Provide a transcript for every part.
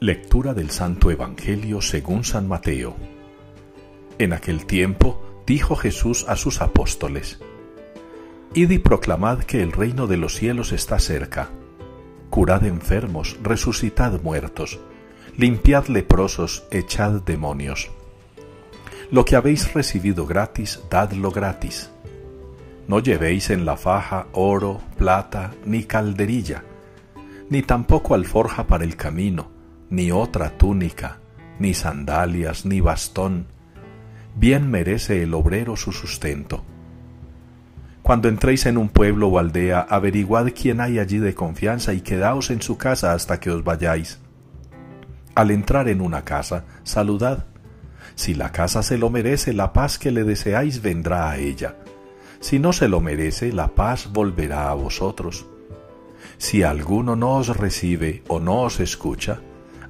Lectura del Santo Evangelio según San Mateo. En aquel tiempo dijo Jesús a sus apóstoles, Id y proclamad que el reino de los cielos está cerca. Curad enfermos, resucitad muertos, limpiad leprosos, echad demonios. Lo que habéis recibido gratis, dadlo gratis. No llevéis en la faja oro, plata, ni calderilla, ni tampoco alforja para el camino, ni otra túnica, ni sandalias, ni bastón. Bien merece el obrero su sustento. Cuando entréis en un pueblo o aldea, averiguad quién hay allí de confianza y quedaos en su casa hasta que os vayáis. Al entrar en una casa, saludad. Si la casa se lo merece, la paz que le deseáis vendrá a ella. Si no se lo merece, la paz volverá a vosotros. Si alguno no os recibe o no os escucha,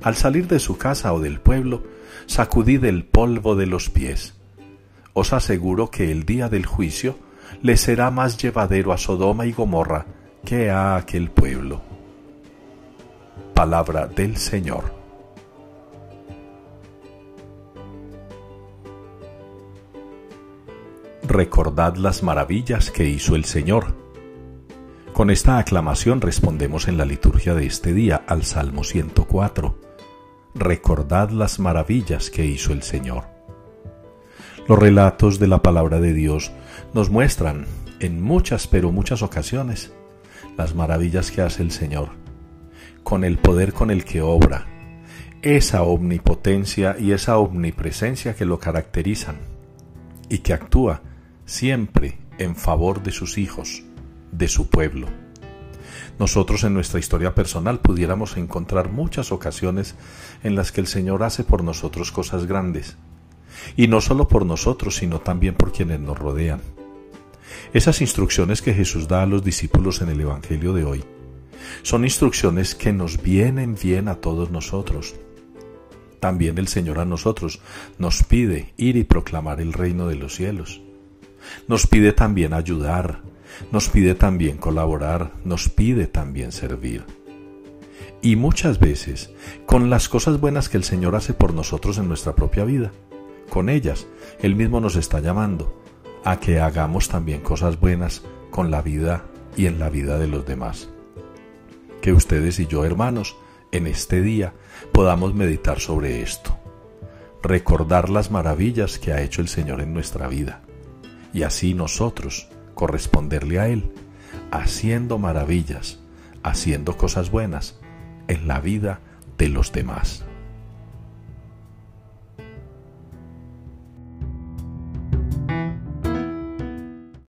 al salir de su casa o del pueblo, sacudid el polvo de los pies. Os aseguro que el día del juicio le será más llevadero a Sodoma y Gomorra que a aquel pueblo. Palabra del Señor. Recordad las maravillas que hizo el Señor. Con esta aclamación respondemos en la liturgia de este día al Salmo 104 recordad las maravillas que hizo el Señor. Los relatos de la palabra de Dios nos muestran en muchas, pero muchas ocasiones, las maravillas que hace el Señor, con el poder con el que obra, esa omnipotencia y esa omnipresencia que lo caracterizan y que actúa siempre en favor de sus hijos, de su pueblo nosotros en nuestra historia personal pudiéramos encontrar muchas ocasiones en las que el Señor hace por nosotros cosas grandes. Y no solo por nosotros, sino también por quienes nos rodean. Esas instrucciones que Jesús da a los discípulos en el Evangelio de hoy son instrucciones que nos vienen bien a todos nosotros. También el Señor a nosotros nos pide ir y proclamar el reino de los cielos. Nos pide también ayudar, nos pide también colaborar, nos pide también servir. Y muchas veces, con las cosas buenas que el Señor hace por nosotros en nuestra propia vida, con ellas, Él mismo nos está llamando a que hagamos también cosas buenas con la vida y en la vida de los demás. Que ustedes y yo, hermanos, en este día podamos meditar sobre esto, recordar las maravillas que ha hecho el Señor en nuestra vida, y así nosotros corresponderle a Él, haciendo maravillas, haciendo cosas buenas en la vida de los demás.